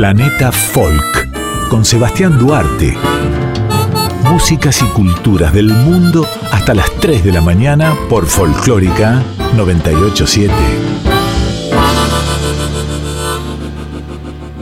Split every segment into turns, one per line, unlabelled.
Planeta Folk con Sebastián Duarte. Músicas y culturas del mundo hasta las 3 de la mañana por Folclórica 987.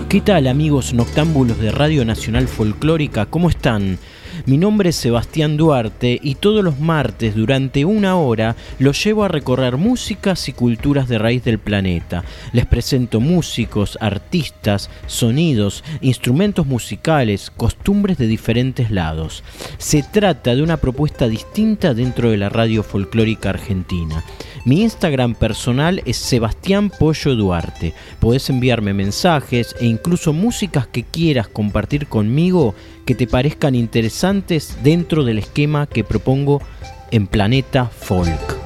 ¿Qué tal amigos noctámbulos de Radio Nacional Folclórica? ¿Cómo están? Mi nombre es Sebastián Duarte y todos los martes durante una hora los llevo a recorrer músicas y culturas de raíz del planeta. Les presento músicos, artistas, sonidos, instrumentos musicales, costumbres de diferentes lados. Se trata de una propuesta distinta dentro de la radio folclórica argentina. Mi Instagram personal es Sebastián Pollo Duarte. Podés enviarme mensajes e incluso músicas que quieras compartir conmigo que te parezcan interesantes dentro del esquema que propongo en Planeta Folk.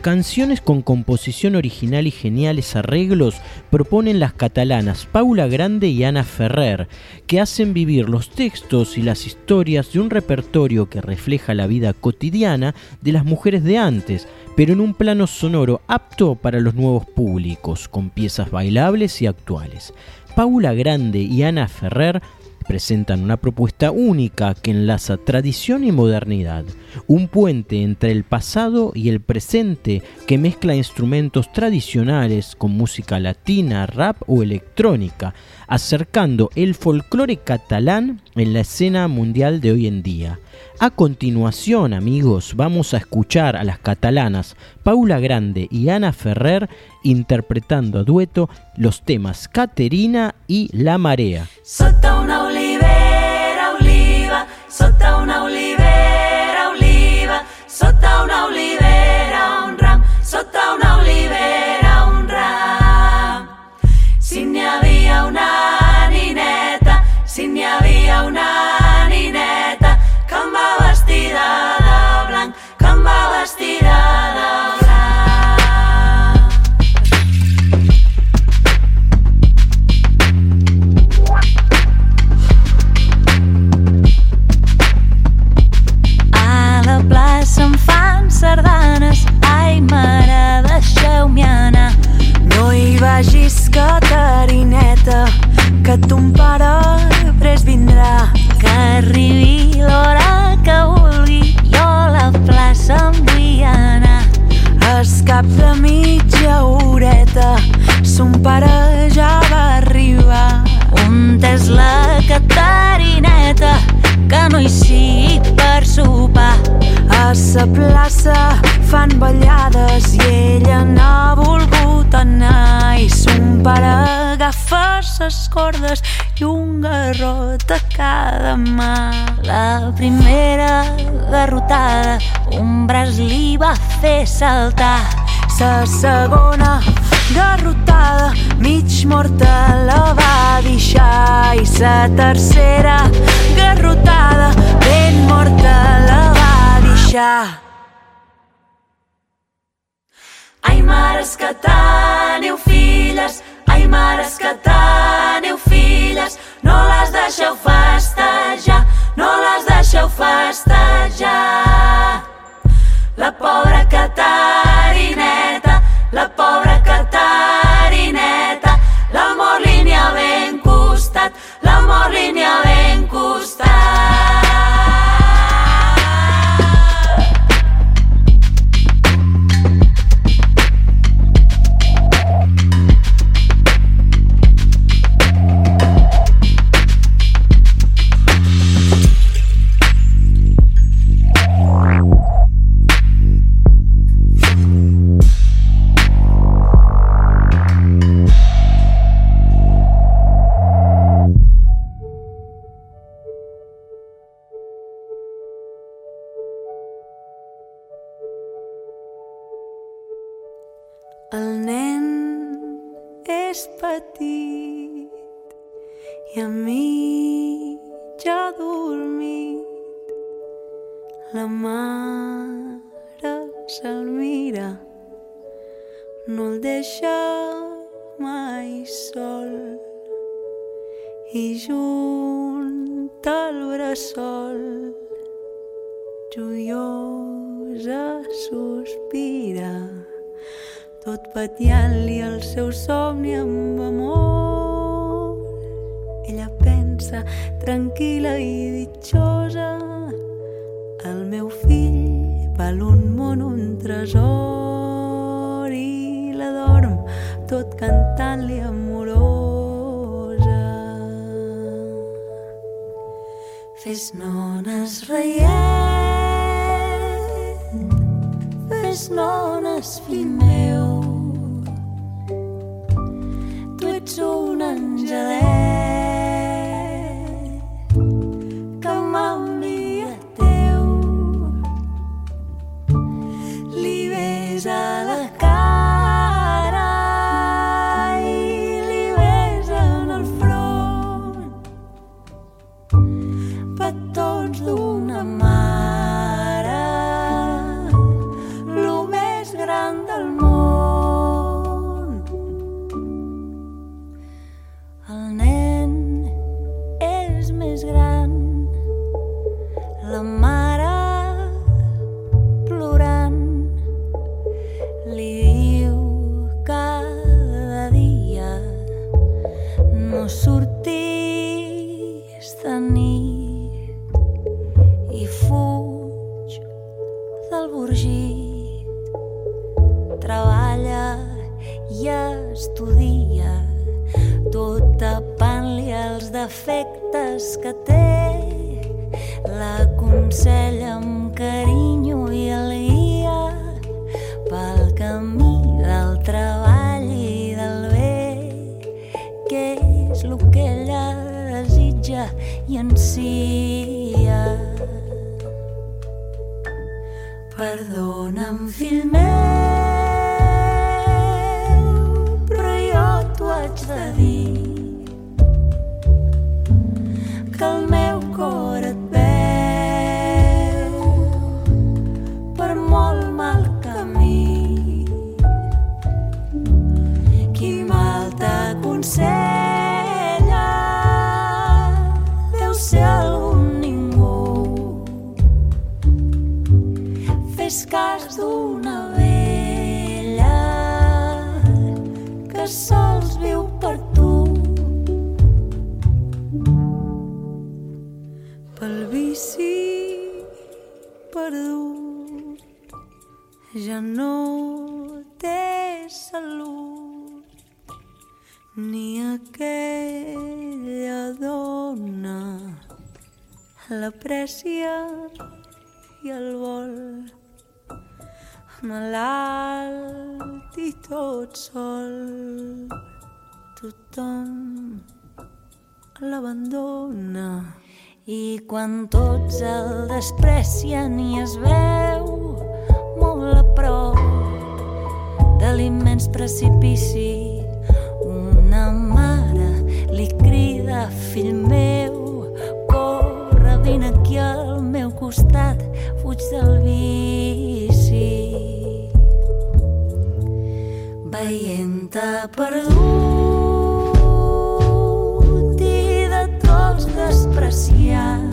Canciones con composición original y geniales arreglos proponen las catalanas Paula Grande y Ana Ferrer, que hacen vivir los textos y las historias de un repertorio que refleja la vida cotidiana de las mujeres de antes, pero en un plano sonoro apto para los nuevos públicos, con piezas bailables y actuales. Paula Grande y Ana Ferrer presentan una propuesta única que enlaza tradición y modernidad, un puente entre el pasado y el presente que mezcla instrumentos tradicionales con música latina, rap o electrónica, acercando el folclore catalán en la escena mundial de hoy en día. A continuación, amigos, vamos a escuchar a las catalanas Paula Grande y Ana Ferrer interpretando a dueto los temas Caterina y La Marea.
Sota una olivera, oliva, sota una olivera,
mitja horeta, son pare ja va arribar. On és la Catarineta, que no hi sigui per sopar. A sa plaça fan ballades i ella n'ha volgut anar i son pare agafa ses cordes i un garrot a cada mà. La primera garrotada un braç li va fer saltar. Sa segona garrotada mig morta la va deixar i sa tercera garrotada ben morta la va deixar.
Ai, mares que teniu filles, ai, mares que teniu filles, no les deixeu festejar, no les deixeu festejar. La pobra Catarineta,
ja no
té salut. Ni aquella dona l'aprecia i el vol. Malalt i tot sol tothom l'abandona i quan tots el desprecien i es veu molt a prop de l'immens precipici. Una mare li crida, fill meu, corre, vine aquí al meu costat, fuig del vici. Veient-te perdut apreciar.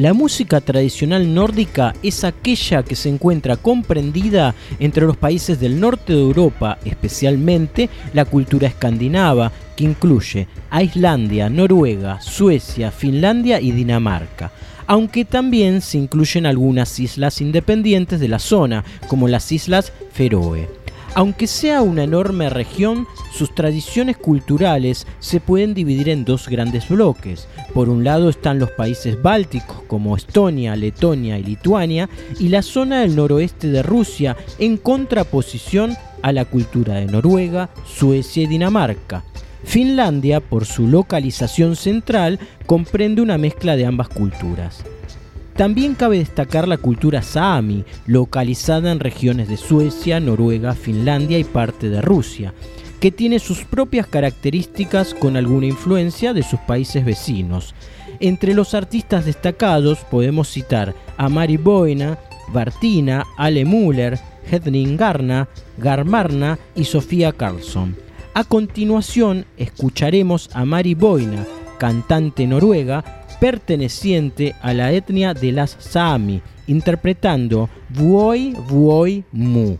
La
música tradicional nórdica es aquella que se encuentra comprendida entre los países del norte de Europa, especialmente la cultura escandinava, que incluye a Islandia, Noruega, Suecia, Finlandia y Dinamarca, aunque también se incluyen algunas islas independientes de la zona, como las Islas Feroe. Aunque sea una enorme región, sus tradiciones culturales se pueden dividir en dos grandes bloques. Por un lado están los países bálticos como Estonia, Letonia y Lituania y la zona del noroeste de Rusia en contraposición a la cultura de Noruega, Suecia y Dinamarca. Finlandia, por su localización central, comprende una mezcla de ambas culturas. También cabe destacar la cultura saami, localizada en regiones de Suecia, Noruega, Finlandia y parte de Rusia, que tiene sus propias características con alguna influencia de sus países vecinos. Entre los artistas destacados podemos citar a Mari Boina, Bartina, Ale Müller, Hedning Garna, Garmarna y Sofía Carlson. A continuación escucharemos a Mari Boina, cantante noruega, perteneciente a la etnia de las Sami, interpretando Vuoi Vuoi Mu.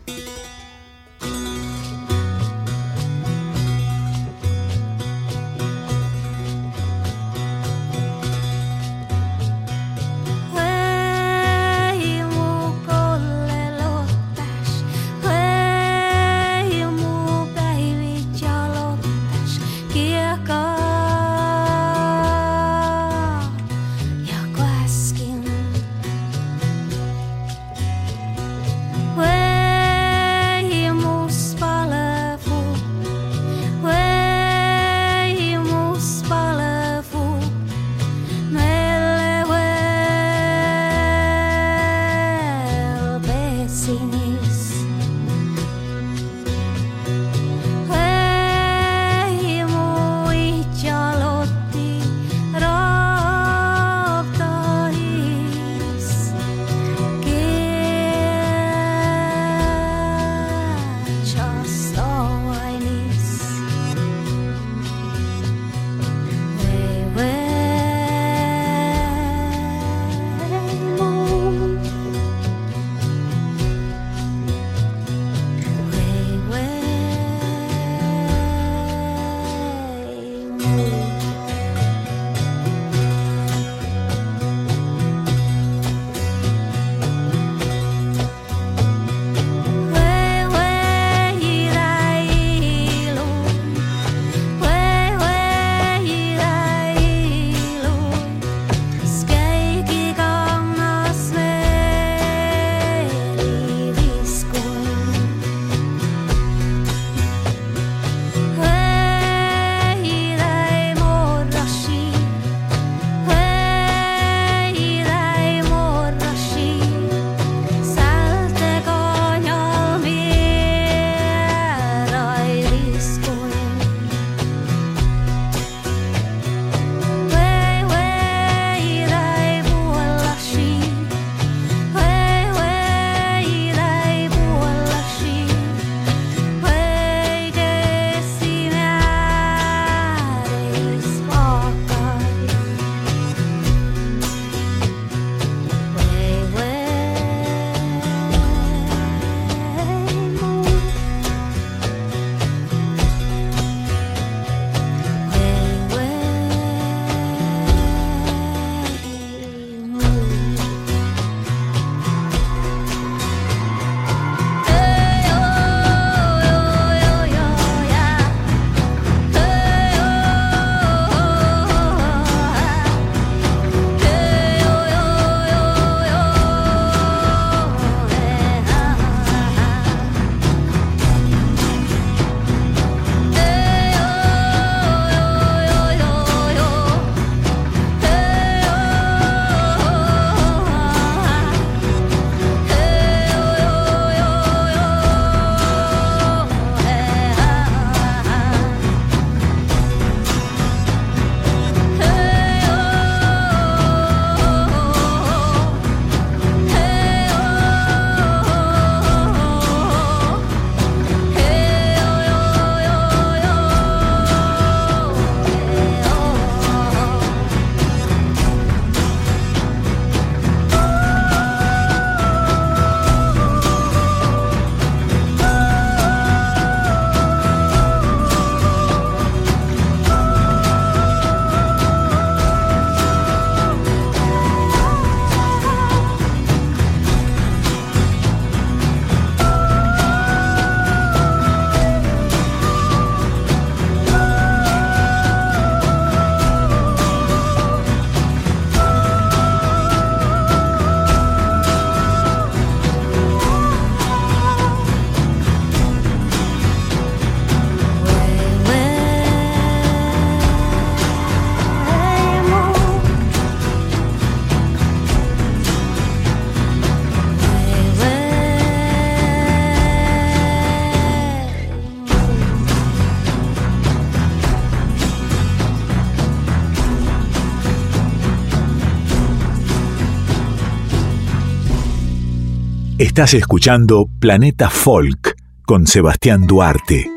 Estás escuchando Planeta Folk con Sebastián Duarte.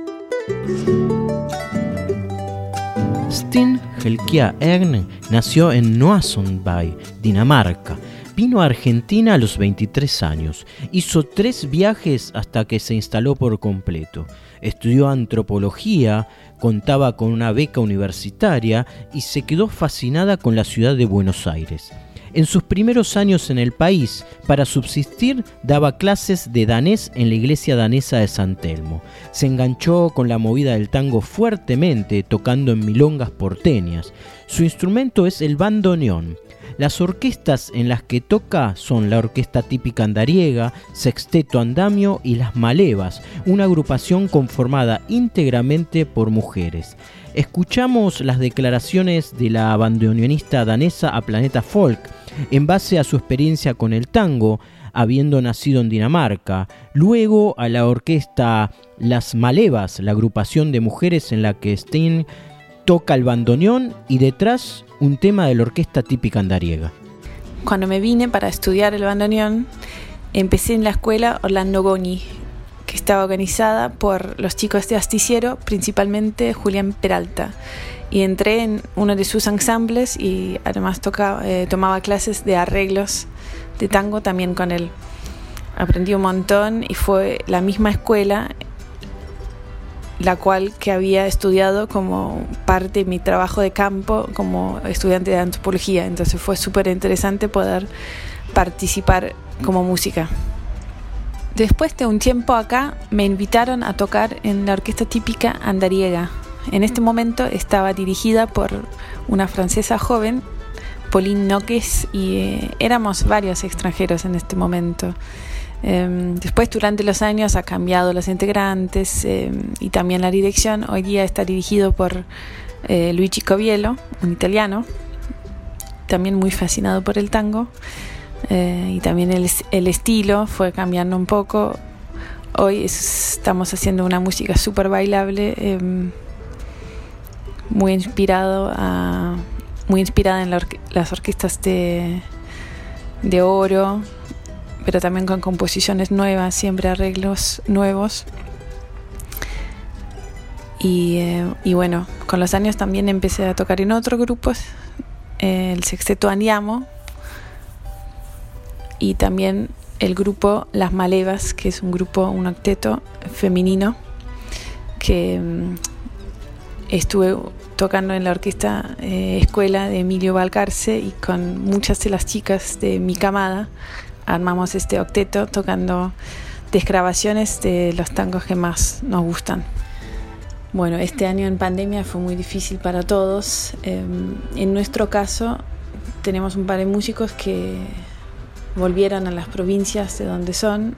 Sten Helkia Erne nació en Noasonby, Dinamarca. Vino a Argentina a los 23 años. Hizo tres viajes hasta que se instaló por completo. Estudió antropología, contaba con una beca universitaria y se quedó fascinada con la ciudad de Buenos Aires. En sus primeros años en el país, para subsistir, daba clases de danés en la iglesia danesa de San Telmo. Se enganchó con la movida del tango fuertemente, tocando en milongas porteñas. Su instrumento es el bandoneón. Las orquestas en las que toca son la orquesta típica andariega, Sexteto Andamio y Las Malevas, una agrupación conformada íntegramente por mujeres. Escuchamos las declaraciones de la bandoneonista danesa a Planeta Folk en base a su experiencia con el tango, habiendo nacido en Dinamarca, luego a la orquesta Las Malevas, la agrupación de mujeres en la que Steen toca el bandoneón y detrás un tema de la orquesta típica andariega.
Cuando me vine para estudiar el bandoneón, empecé en la escuela Orlando Goni, que estaba organizada por los chicos de Asticiero, principalmente Julián Peralta. Y entré en uno de sus ensambles y además tocaba, eh, tomaba clases de arreglos de tango también con él. Aprendí un montón y fue la misma escuela la cual que había estudiado como parte de mi trabajo de campo como estudiante de antropología. Entonces fue súper interesante poder participar como música. Después de un tiempo acá me invitaron a tocar en la orquesta típica andariega. En este momento estaba dirigida por una francesa joven, Pauline Noques, y eh, éramos varios extranjeros en este momento. Em, después, durante los años, ha cambiado los integrantes em, y también la dirección. Hoy día está dirigido por eh, Luigi Coviello, un italiano, también muy fascinado por el tango. Eh, y también el, el, estilo fue cambiando un poco. Hoy estamos haciendo una música súper bailable, em, muy inspirado muy inspirada en las orquestas de, de oro, pero también con composiciones nuevas, siempre arreglos nuevos. Y, eh, y, bueno, con los años también empecé a tocar en otros grupos, el Sexteto Andiamo y también el grupo Las Malevas, que es un grupo, un octeto femenino que mm, estuve tocando en la orquesta eh, escuela de Emilio Valcarce y con muchas de las chicas de mi camada armamos este octeto tocando desgrabaciones de los tangos que más nos gustan. Bueno, este año en pandemia fue muy difícil para todos. Em, en nuestro caso, tenemos un par de músicos que volvieron a las provincias de donde son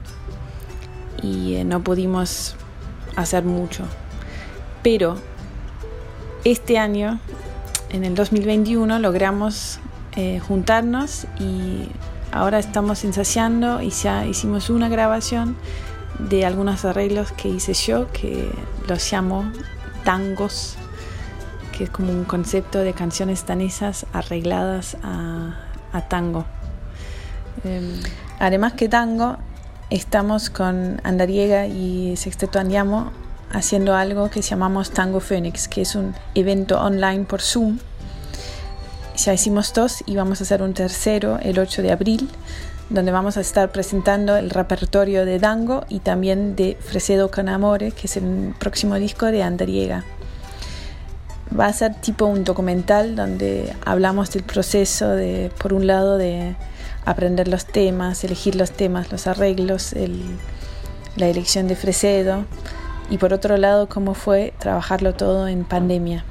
y eh, no pudimos hacer mucho. Pero este año, en el 2021, logramos eh, juntarnos y ahora estamos ensayando y ya hicimos una grabación de algunos arreglos que hice yo que los llamo tangos que es como un concepto de canciones danesas arregladas a, tango. Em, además que tango estamos con Andariega y Sexteto Andiamo haciendo algo que llamamos Tango Phoenix que es un evento online por Zoom ya hicimos dos y vamos a hacer un tercero el 8 de abril, donde vamos a estar presentando el repertorio de Dango y también de Fresedo con Amore, que es el próximo disco de Andariega. Va a ser tipo un documental donde hablamos del proceso de, por un lado, de aprender los temas, elegir los temas, los arreglos, la elección de Fresedo y por otro lado cómo fue trabajarlo todo en pandemia.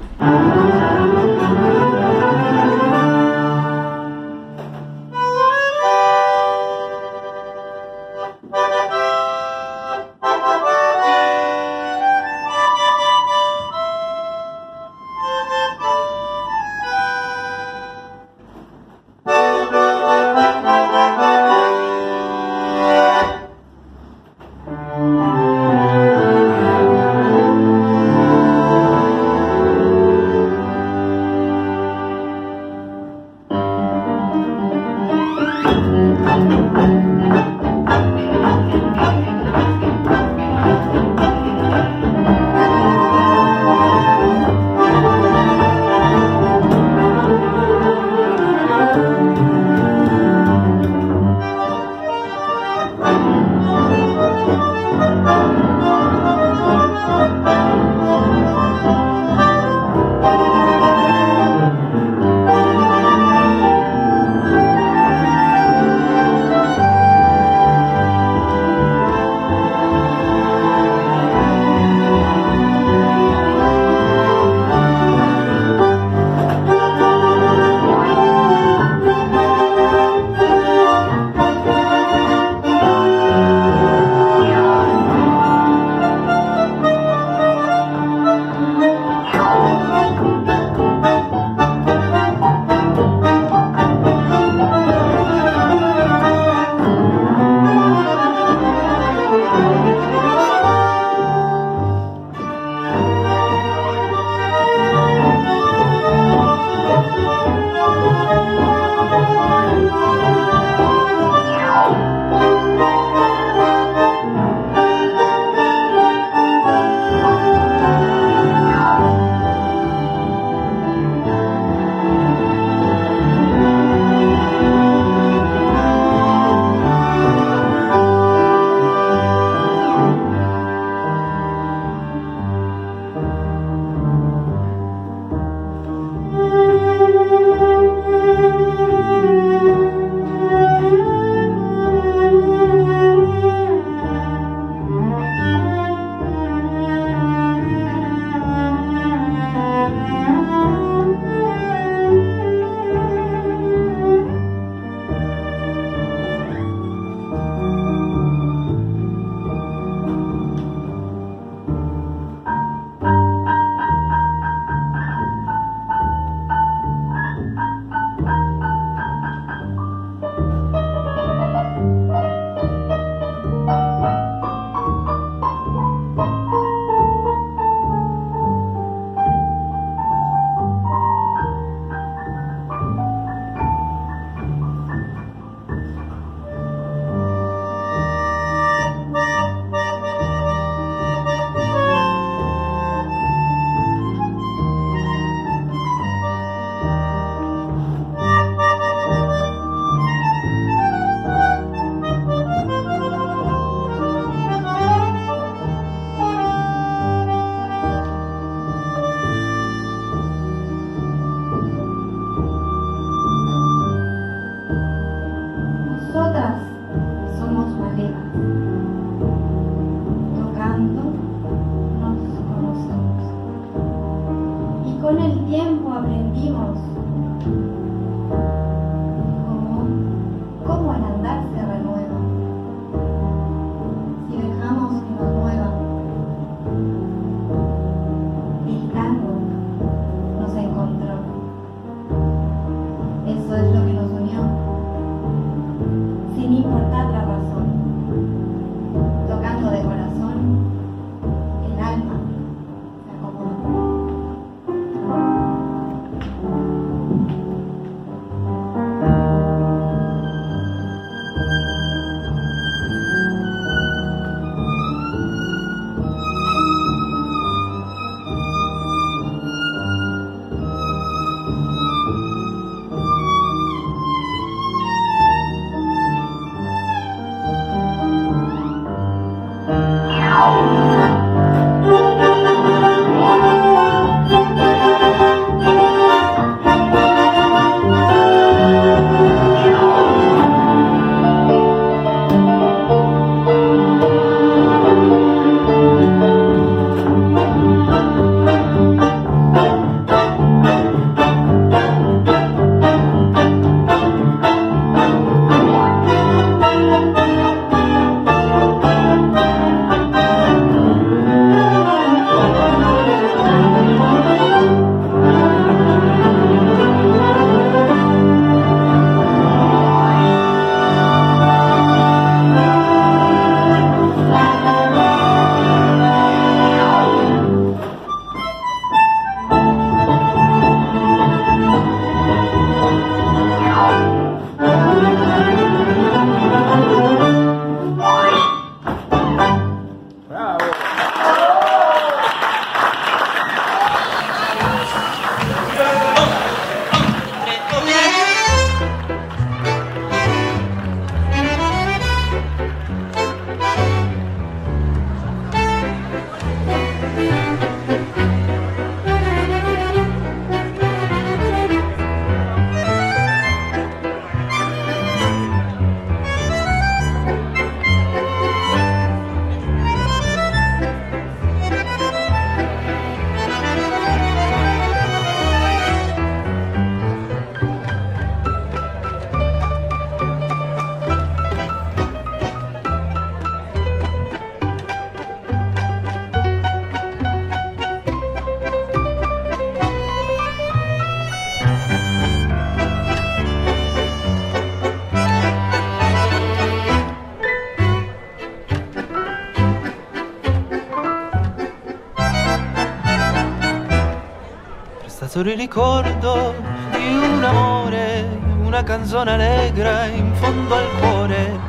Il ricordo di un amore, una canzone allegra in fondo al cuore,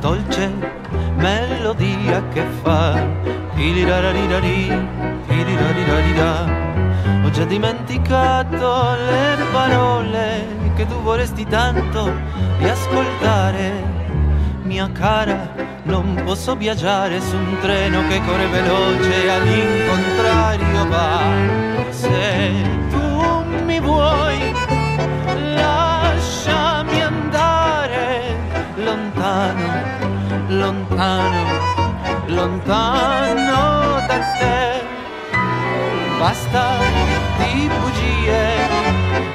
dolce melodia che fa tirirararirari, tiriraririrarira. Ho già dimenticato le parole che tu vorresti tanto riascoltare. Mia cara, non posso viaggiare su un treno che corre veloce all'incontrario va. Se tu mi vuoi, lasciami andare lontano, lontano, lontano da te. Basta di bugie,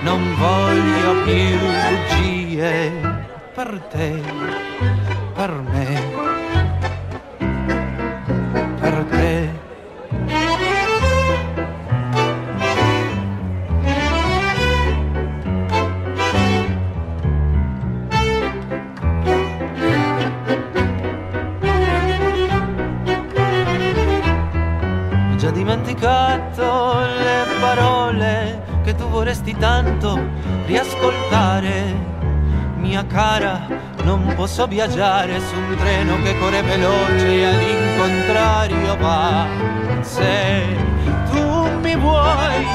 non voglio più bugie per te, per me, per te. Ho già dimenticato le parole che tu vorresti tanto riascoltare. Mia cara, non posso viaggiare su un treno che corre veloce e all'incontrario va. Se tu mi vuoi,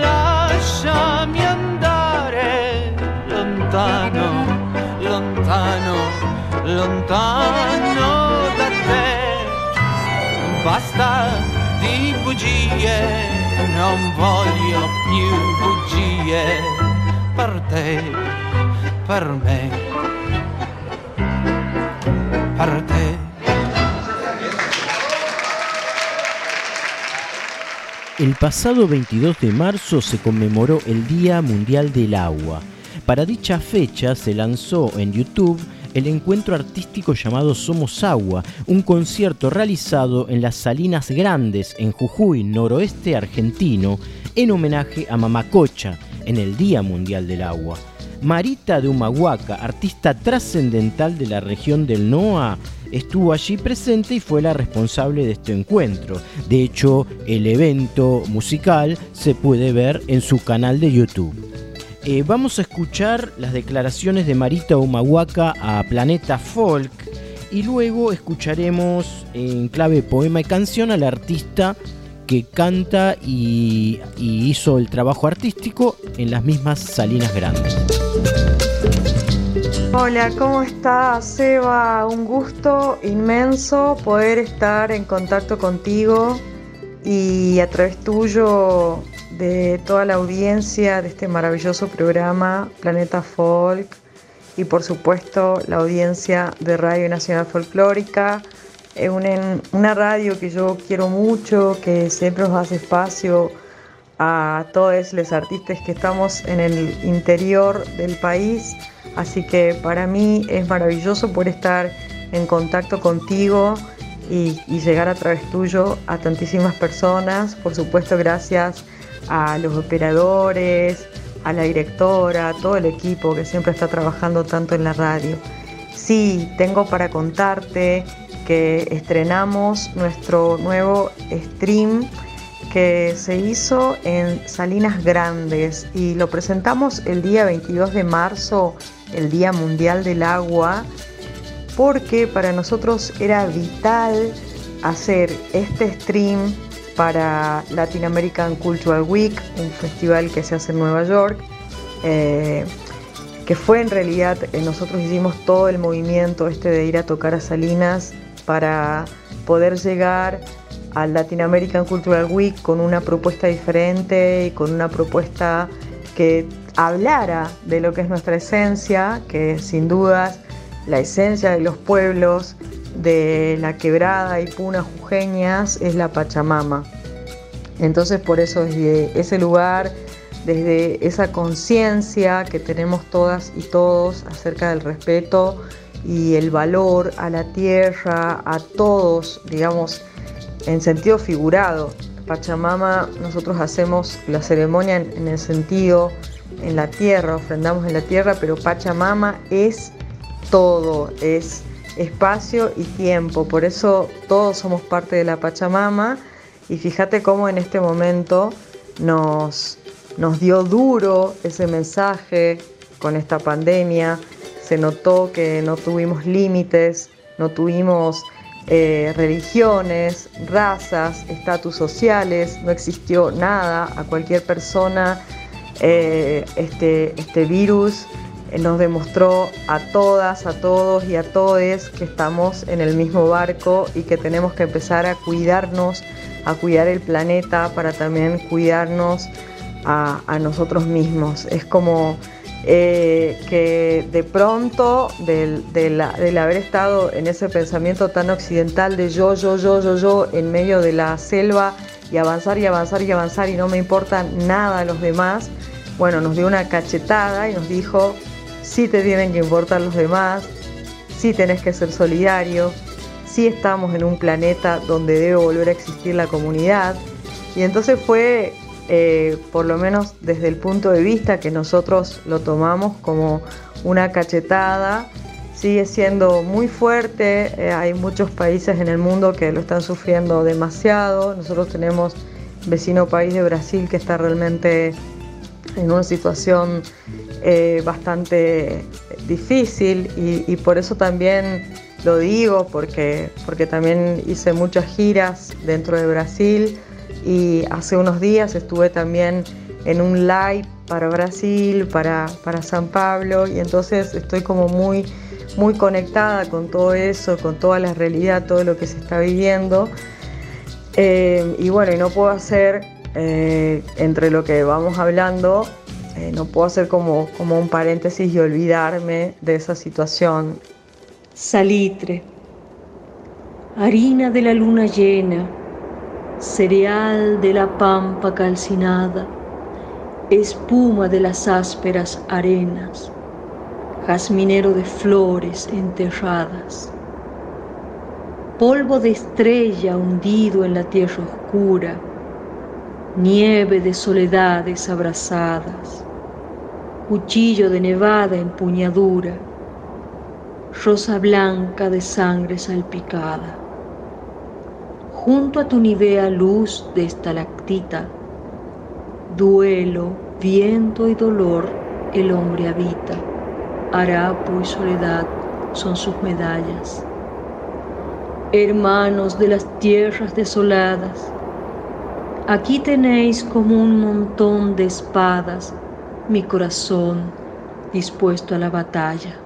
lasciami andare lontano, lontano, lontano da te. Basta di bugie, non voglio più bugie per te, per me,
El pasado 22 de marzo se conmemoró el Día Mundial del Agua. Para dicha fecha se lanzó en YouTube el encuentro artístico llamado Somos Agua, un concierto realizado en las Salinas Grandes, en Jujuy, noroeste argentino, en homenaje a Mamacocha, en el Día Mundial del Agua. Marita de Humahuaca, artista trascendental de la región del NOA, estuvo allí presente y fue la responsable de este encuentro. De hecho, el evento musical se puede ver en su canal de YouTube. Eh, vamos a escuchar las declaraciones de Marita Humahuaca a Planeta Folk y luego escucharemos en clave poema y canción al artista que canta y, y hizo el trabajo artístico en las mismas Salinas Grandes.
Hola, ¿cómo estás, Seba? Un gusto inmenso poder estar en contacto contigo y a través tuyo de toda la audiencia de este maravilloso programa Planeta Folk y por supuesto la audiencia de Radio Nacional Folclórica, Es una, radio que yo quiero mucho, que siempre nos hace espacio a todos los artistas que estamos en el interior del país. Así que para mí es maravilloso poder estar en contacto contigo y, y llegar a través tuyo a tantísimas personas. Por supuesto, gracias a los operadores, a la directora, a todo el equipo que siempre está trabajando tanto en la radio. Sí, tengo para contarte que estrenamos nuestro nuevo stream que se hizo en Salinas Grandes y lo presentamos el día 22 de marzo, el Día Mundial del Agua, porque para nosotros era vital hacer este stream para Latin American Cultural Week, un festival que se hace en Nueva York, eh, que fue en realidad, eh, nosotros hicimos todo el movimiento este de ir a tocar a Salinas para poder llegar al Latin American Cultural Week con una propuesta diferente y con una propuesta que hablara de lo que es nuestra esencia, que sin dudas la esencia de los pueblos de la quebrada y puna jujeñas es la Pachamama. Entonces por eso desde ese lugar, desde esa conciencia que tenemos todas y todos acerca del respeto y el valor a la tierra, a todos, digamos, en sentido figurado. Pachamama, nosotros hacemos la ceremonia en, en el sentido en la tierra, ofrendamos en la tierra, pero Pachamama es todo, es espacio y tiempo, por eso todos somos parte de la Pachamama y fíjate cómo en este momento nos, nos dio duro ese mensaje con esta pandemia. Se notó que no tuvimos límites, no tuvimos eh, religiones, razas, estatus sociales, no existió nada. A cualquier persona eh, este, este virus eh, nos demostró a todas, a todos y a todes que estamos en el mismo barco y que tenemos que empezar a cuidarnos, a cuidar el planeta para también cuidarnos a, nosotros mismos. Es como eh, que de pronto del, del, haber estado en ese pensamiento tan occidental de yo, yo, yo, yo, yo, en medio de la selva y avanzar y avanzar y avanzar y no me importa nada a los demás, bueno, nos dio una cachetada y nos dijo, sí te tienen que importar los demás, sí tenés que ser solidario, sí estamos en un planeta donde debe volver a existir la comunidad. Y entonces fue eh, por lo menos desde el punto de vista que nosotros lo tomamos como una cachetada, sigue siendo muy fuerte, eh, hay muchos países en el mundo que lo están sufriendo demasiado, nosotros tenemos vecino país de Brasil que está realmente en una situación eh, bastante difícil y, y, por eso también lo digo, porque, porque también hice muchas giras dentro de Brasil y hace unos días estuve también en un live para Brasil, para, para San Pablo y entonces estoy como muy, muy conectada con todo eso, con toda la realidad, todo lo que se está viviendo. Eh, y bueno, y no puedo hacer, eh, entre lo que vamos hablando, eh, no puedo hacer como, como un paréntesis y olvidarme de esa situación.
Salitre, harina de la luna llena cereal de la pampa calcinada, espuma de las ásperas arenas, jazminero de flores enterradas, polvo de estrella hundido en la tierra oscura, nieve de soledades abrazadas, cuchillo de nevada empuñadura, rosa blanca de sangre salpicada. Junto a tu nivea luz de estalactita, duelo, viento y dolor el hombre habita, harapo y soledad son sus medallas. Hermanos de las tierras desoladas, aquí tenéis como un montón de espadas mi corazón dispuesto a la batalla.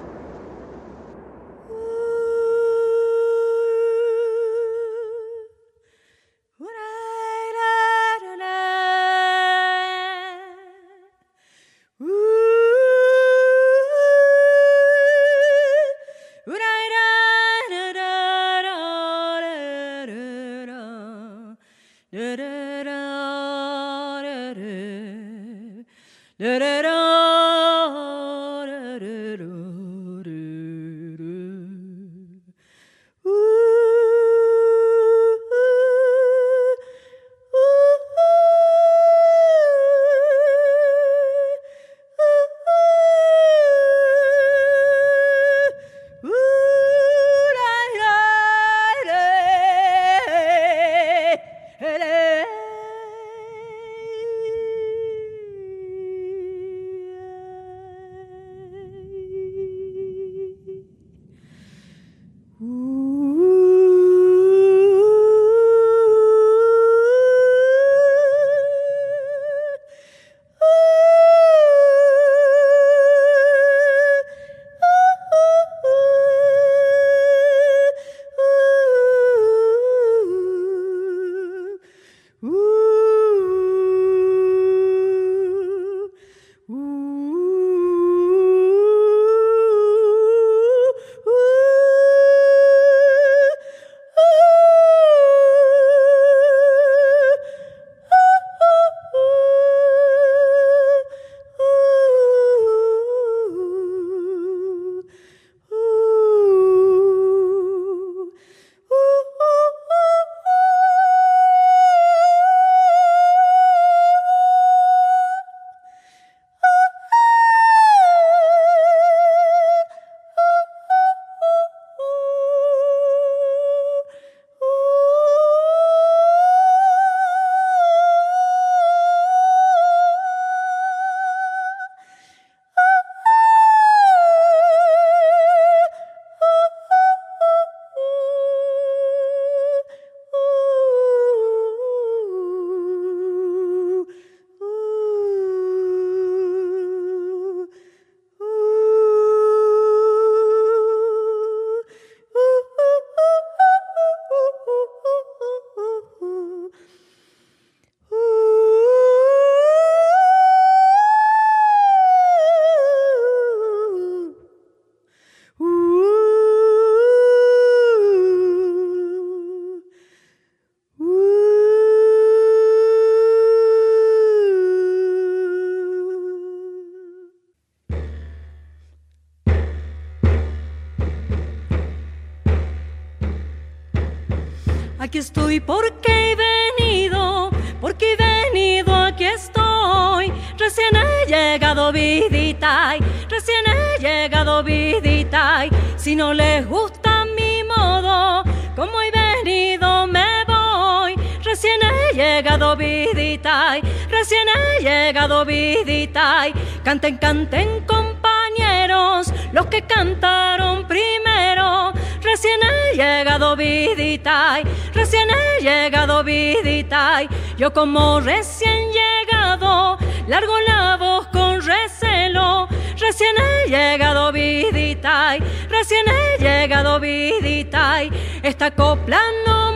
Estoy porque he venido, porque he venido, aquí estoy. Recién he llegado, vidita, recién he llegado, vidita. Si no les gusta mi modo, como he venido, me voy. Recién he llegado, vidita, recién he llegado, vidita. Canten, canten, compañeros, los que cantaron primero Recién he llegado vidita, recién he llegado vidita. Yo como recién llegado, largo la voz con recelo. Recién he llegado vidita, recién he llegado vidita. Esta copla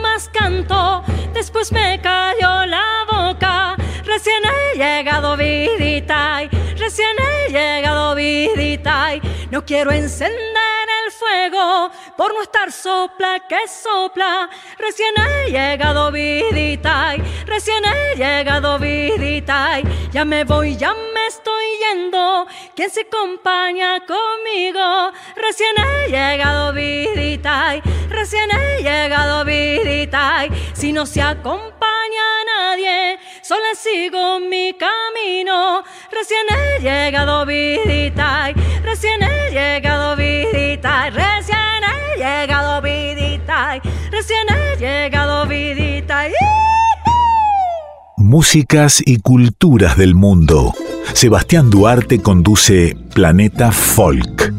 más canto, después me cayó la boca. Recién he llegado vidita, recién he llegado vidita. No quiero encender fuego por no estar sopla que sopla. Recién he llegado vidita, recién he llegado vidita. Ya me voy, ya me estoy yendo. ¿Quién se acompaña conmigo? Recién he llegado vidita, recién he llegado vidita. Si no se acompaña nadie, solo sigo mi camino. Recién he llegado vidita, recién he llegado vidita recién he llegado vidita, recién he llegado vidita.
Músicas y culturas del mundo. Sebastián Duarte conduce Planeta Folk.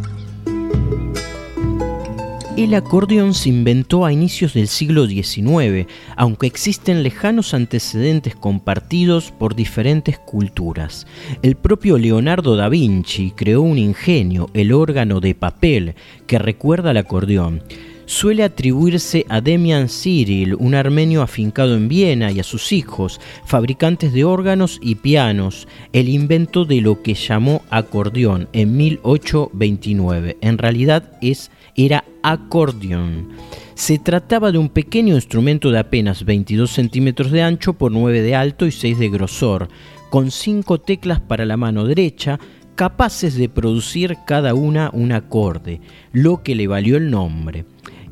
El acordeón se inventó a inicios del siglo XIX, aunque existen lejanos antecedentes compartidos por diferentes culturas. El propio Leonardo da Vinci creó un ingenio, el órgano de papel, que recuerda al acordeón suele atribuirse a Demian Cyril, un armenio afincado en Viena, y a sus hijos, fabricantes de órganos y pianos, el invento de lo que llamó acordeón en 1829. En realidad es, era acordeón. Se trataba de un pequeño instrumento de apenas 22 centímetros de ancho por 9 de alto y 6 de grosor, con 5 teclas para la mano derecha, capaces de producir cada una un acorde, lo que le valió el nombre.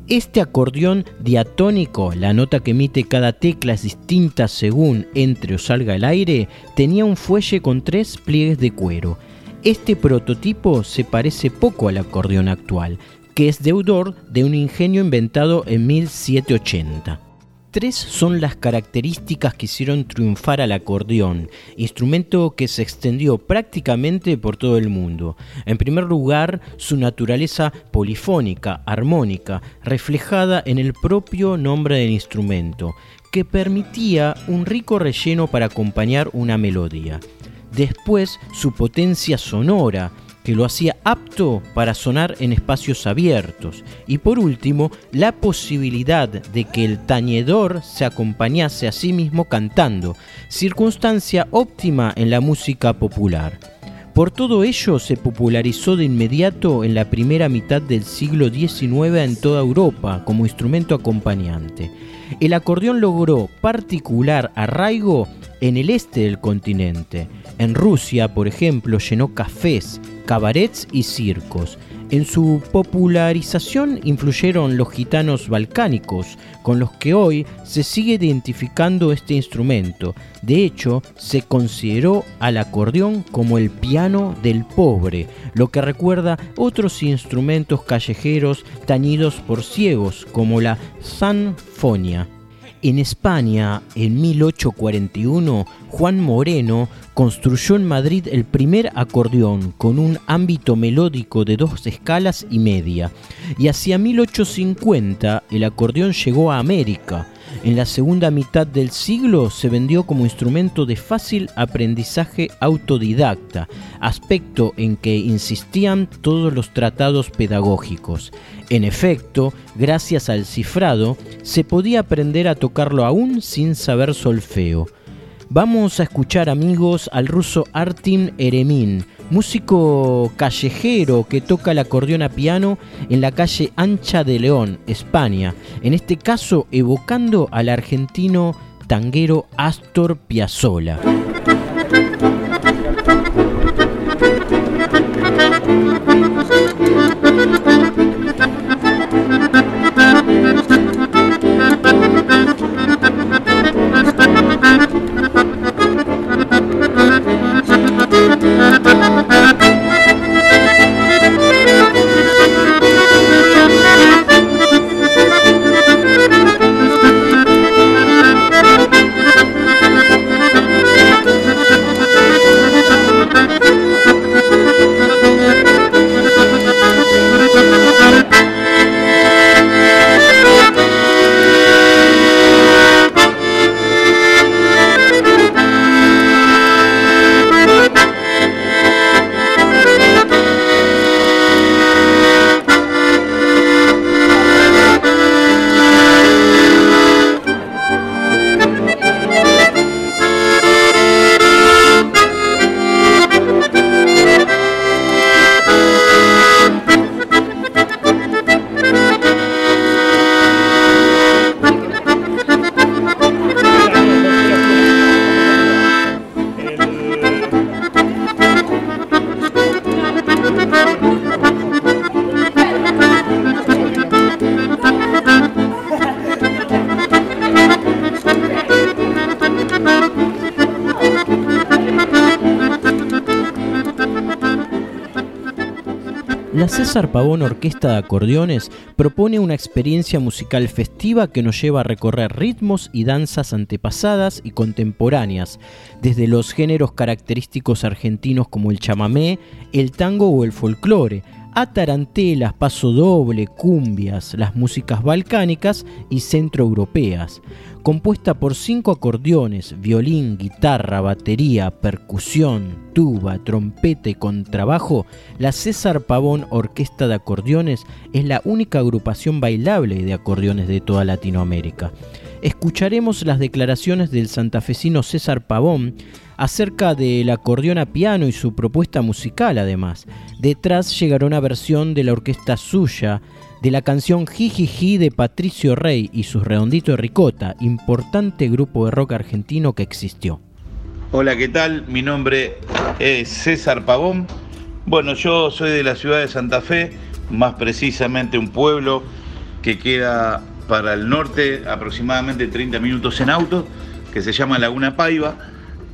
Este acordeón diatónico, la nota que emite cada tecla es distinta según entre o salga el aire, tenía un fuelle con tres pliegues de cuero. Este prototipo se parece poco al acordeón actual, que es deudor de un ingenio inventado en 1780. Tres son las características que hicieron triunfar al acordeón, instrumento que se extendió prácticamente por todo el mundo. En primer lugar, su naturaleza polifónica, armónica, reflejada en el propio nombre del instrumento, que permitía un rico relleno para acompañar una melodía. Después, su potencia sonora, que lo hacía apto para sonar en espacios abiertos. Y por último, la posibilidad de que el tañedor se acompañase a sí mismo cantando, circunstancia óptima en la música popular. Por todo ello se popularizó de inmediato en la primera mitad del siglo XIX en toda Europa como instrumento acompañante. El acordeón logró particular arraigo en el este del continente. En Rusia, por ejemplo, llenó cafés, cabarets y circos. En su popularización influyeron los gitanos balcánicos, con los que hoy se sigue identificando este instrumento. De hecho, se consideró al acordeón como el piano del pobre, lo que recuerda otros instrumentos callejeros tañidos por ciegos, como la sanfonia. En España, en 1841, Juan Moreno construyó en Madrid el primer acordeón con un ámbito melódico de dos escalas y media. Y hacia 1850 el acordeón llegó a América. En la segunda mitad del siglo se vendió como instrumento de fácil aprendizaje autodidacta, aspecto en que insistían todos los tratados pedagógicos. En efecto, gracias al cifrado, se podía aprender a tocarlo aún sin saber solfeo. Vamos a escuchar amigos al ruso Artin Eremin, músico callejero que toca el acordeón a piano en la calle Ancha de León, España, en este caso evocando al argentino tanguero Astor Piazzolla. César Pavón Orquesta de Acordeones propone una experiencia musical festiva que nos lleva a recorrer ritmos y danzas antepasadas y contemporáneas, desde los géneros característicos argentinos como el chamamé, el tango o el folclore, a tarantelas, paso doble, cumbias, las músicas balcánicas y centroeuropeas. Compuesta por cinco acordeones, violín, guitarra, batería, percusión, tuba, trompeta y contrabajo, la César Pavón Orquesta de Acordeones es la única agrupación bailable de acordeones de toda Latinoamérica. Escucharemos las declaraciones del santafesino César Pavón, acerca del acordeón a piano y su propuesta musical además. Detrás llegará una versión de la orquesta suya de la canción Jijiji de Patricio Rey y sus Redonditos de Ricota, importante grupo de rock argentino que existió.
Hola, ¿qué tal? Mi nombre es César Pavón. Bueno, yo soy de la ciudad de Santa Fe, más precisamente un pueblo que queda para el norte aproximadamente 30 minutos en auto, que se llama Laguna Paiva.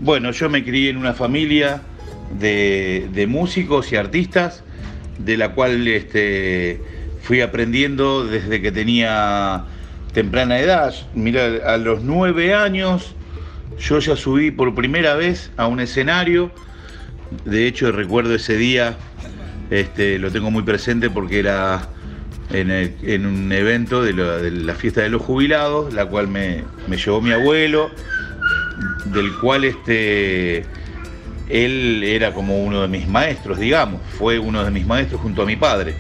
Bueno, yo me crié en una familia de, músicos y artistas, de la cual este, fui aprendiendo desde que tenía temprana edad. Mira, a los nueve años yo ya subí por primera vez a un escenario. De hecho, recuerdo ese día, este, lo tengo muy presente porque era en, un evento de, la fiesta de los jubilados, la cual me, me llevó mi abuelo del cual este, él era como uno de mis maestros, digamos, fue uno de mis maestros junto a mi padre.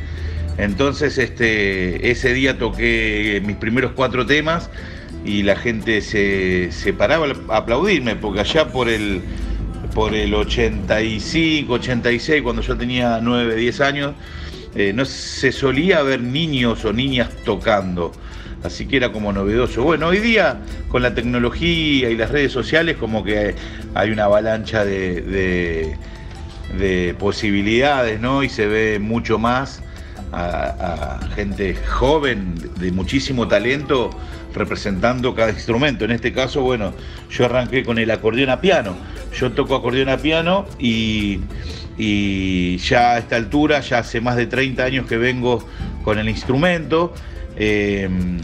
Entonces este, ese día toqué mis primeros cuatro temas y la gente se, paraba a aplaudirme, porque allá por el, por el 85, 86, cuando yo tenía 9, 10 años, eh, no se solía ver niños o niñas tocando así que era como novedoso. Bueno, hoy día con la tecnología y las redes sociales como que hay una avalancha de, posibilidades, ¿no? Y se ve mucho más a, gente joven de muchísimo talento representando cada instrumento. En este caso, bueno, yo arranqué con el acordeón a piano. Yo toco acordeón a piano y, ya a esta altura, ya hace más de 30 años que vengo con el instrumento Em,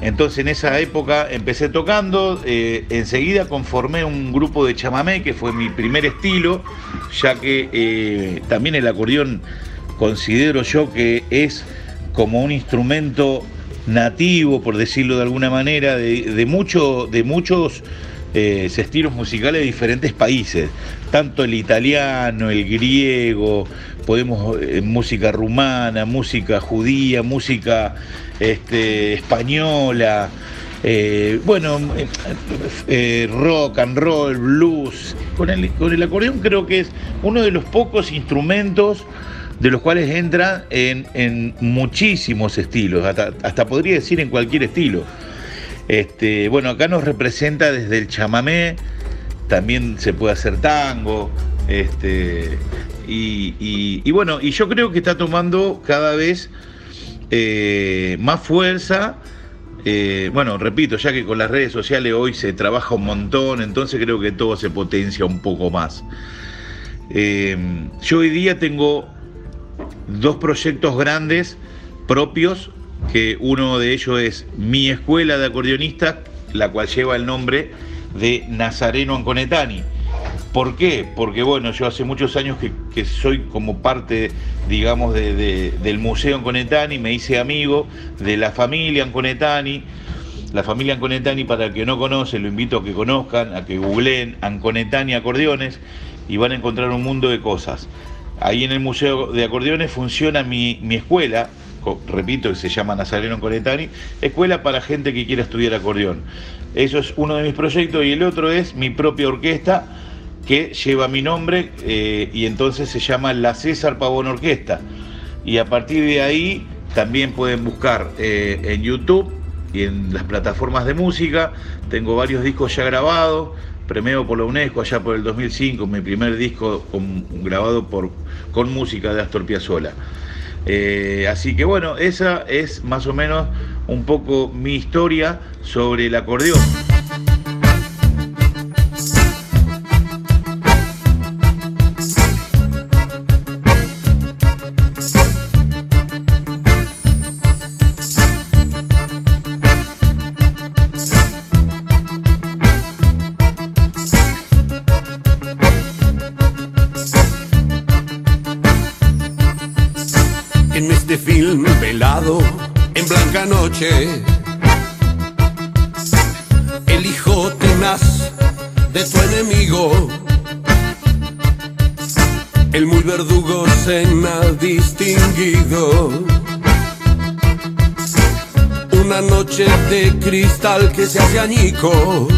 entonces en esa época empecé tocando, eh, enseguida conformé un grupo de chamamé, que fue mi primer estilo, ya que eh, también el acordeón considero yo que es como un instrumento nativo, por decirlo de alguna manera, de, mucho, de muchos eh, estilos musicales de diferentes países, tanto el italiano, el griego, podemos música rumana, música judía, música este, española, eh, bueno, eh, eh, rock and roll, blues. Con el, con el acordeón creo que es uno de los pocos instrumentos de los cuales entra en, muchísimos estilos, hasta, podría decir en cualquier estilo. Este, bueno, acá nos representa desde el chamamé, también se puede hacer tango, este, y bueno, y yo creo que está tomando cada vez eh, más fuerza. Eh, bueno, repito, ya que con las redes sociales hoy se trabaja un montón, entonces creo que todo se potencia un poco más. Eh, yo hoy día tengo dos proyectos grandes propios, que uno de ellos es mi escuela de acordeonistas, la cual lleva el nombre de Nazareno Anconetani ¿Por qué? Porque bueno, yo hace muchos años que, soy como parte, digamos, del Museo Anconetani, me hice amigo de la familia Anconetani. La familia Anconetani, para el que no conoce, lo invito a que conozcan, a que googleen Anconetani Acordeones y van a encontrar un mundo de cosas. Ahí en el Museo de Acordeones funciona mi, mi escuela, repito, que se llama Nazareno Anconetani, escuela para gente que quiera estudiar acordeón. Eso es uno de mis proyectos y el otro es mi propia orquesta que lleva mi nombre eh, y entonces se llama La César Pavón Orquesta. Y a partir de ahí también pueden buscar eh, en YouTube y en las plataformas de música. Tengo varios discos ya grabados, premiado por la UNESCO allá por el 2005, mi primer disco grabado por, con música de Astor Piazzolla. Eh, así que bueno, esa es más o menos un poco mi historia sobre el acordeón.
cristal que se hace añicos.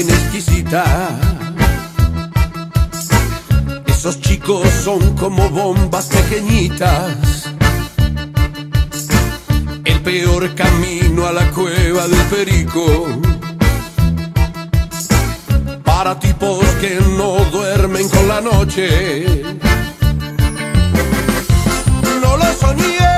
imagen. Esos chicos son como bombas pequeñitas. El peor camino a la cueva del perico. Para tipos que no duermen con la noche. No lo soñé.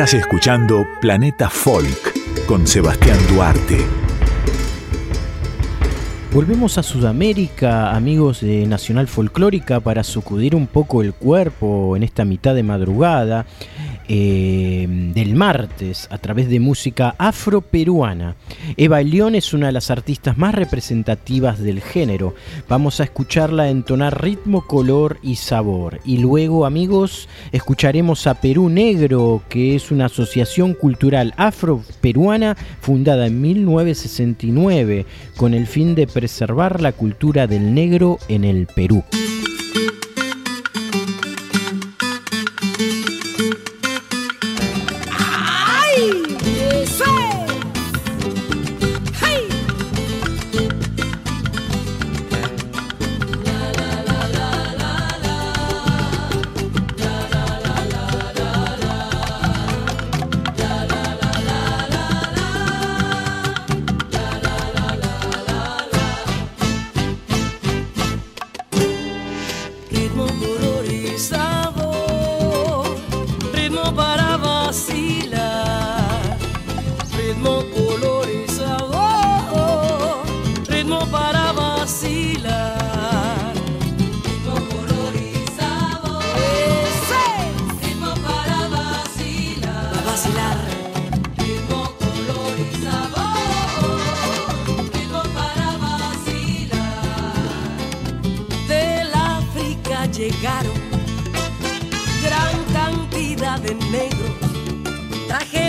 Estás escuchando Planeta Folk con Sebastián Duarte.
Volvemos a Sudamérica, amigos de Nacional Folclórica, para sucudir un poco el cuerpo en esta mitad de madrugada eh, del martes a través de música afroperuana. Eva León es una de las artistas más representativas del género. Vamos a escucharla entonar ritmo, color y sabor. Y luego, amigos, escucharemos a Perú Negro, que es una asociación cultural afroperuana fundada en 1969 con el fin de preservar la cultura del negro en el Perú.
De. Trajeron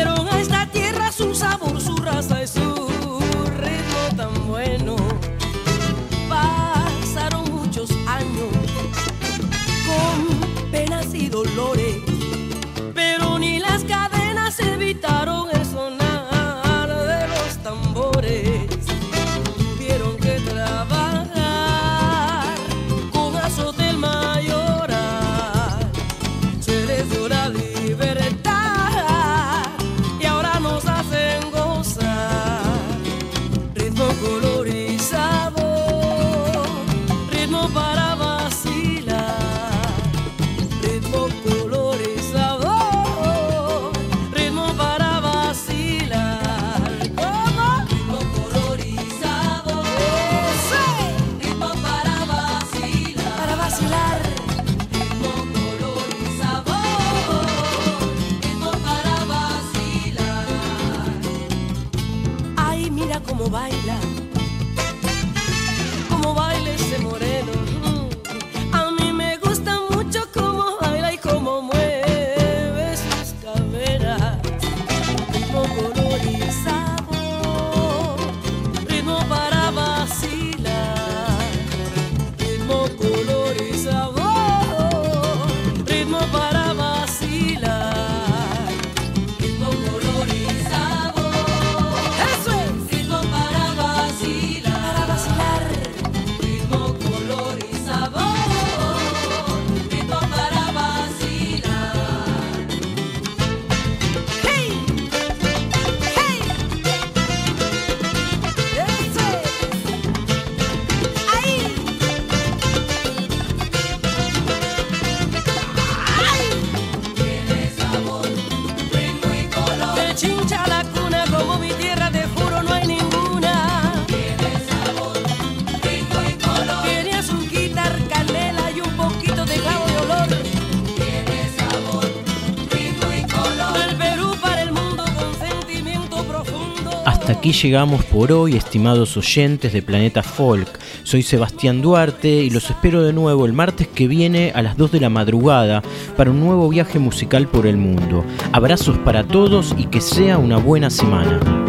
llegamos por hoy, estimados oyentes de Planeta Folk. Soy Sebastián Duarte y los espero de nuevo el martes que viene a las 2 de la madrugada para un nuevo viaje musical por el mundo. Abrazos para todos y que sea una buena semana.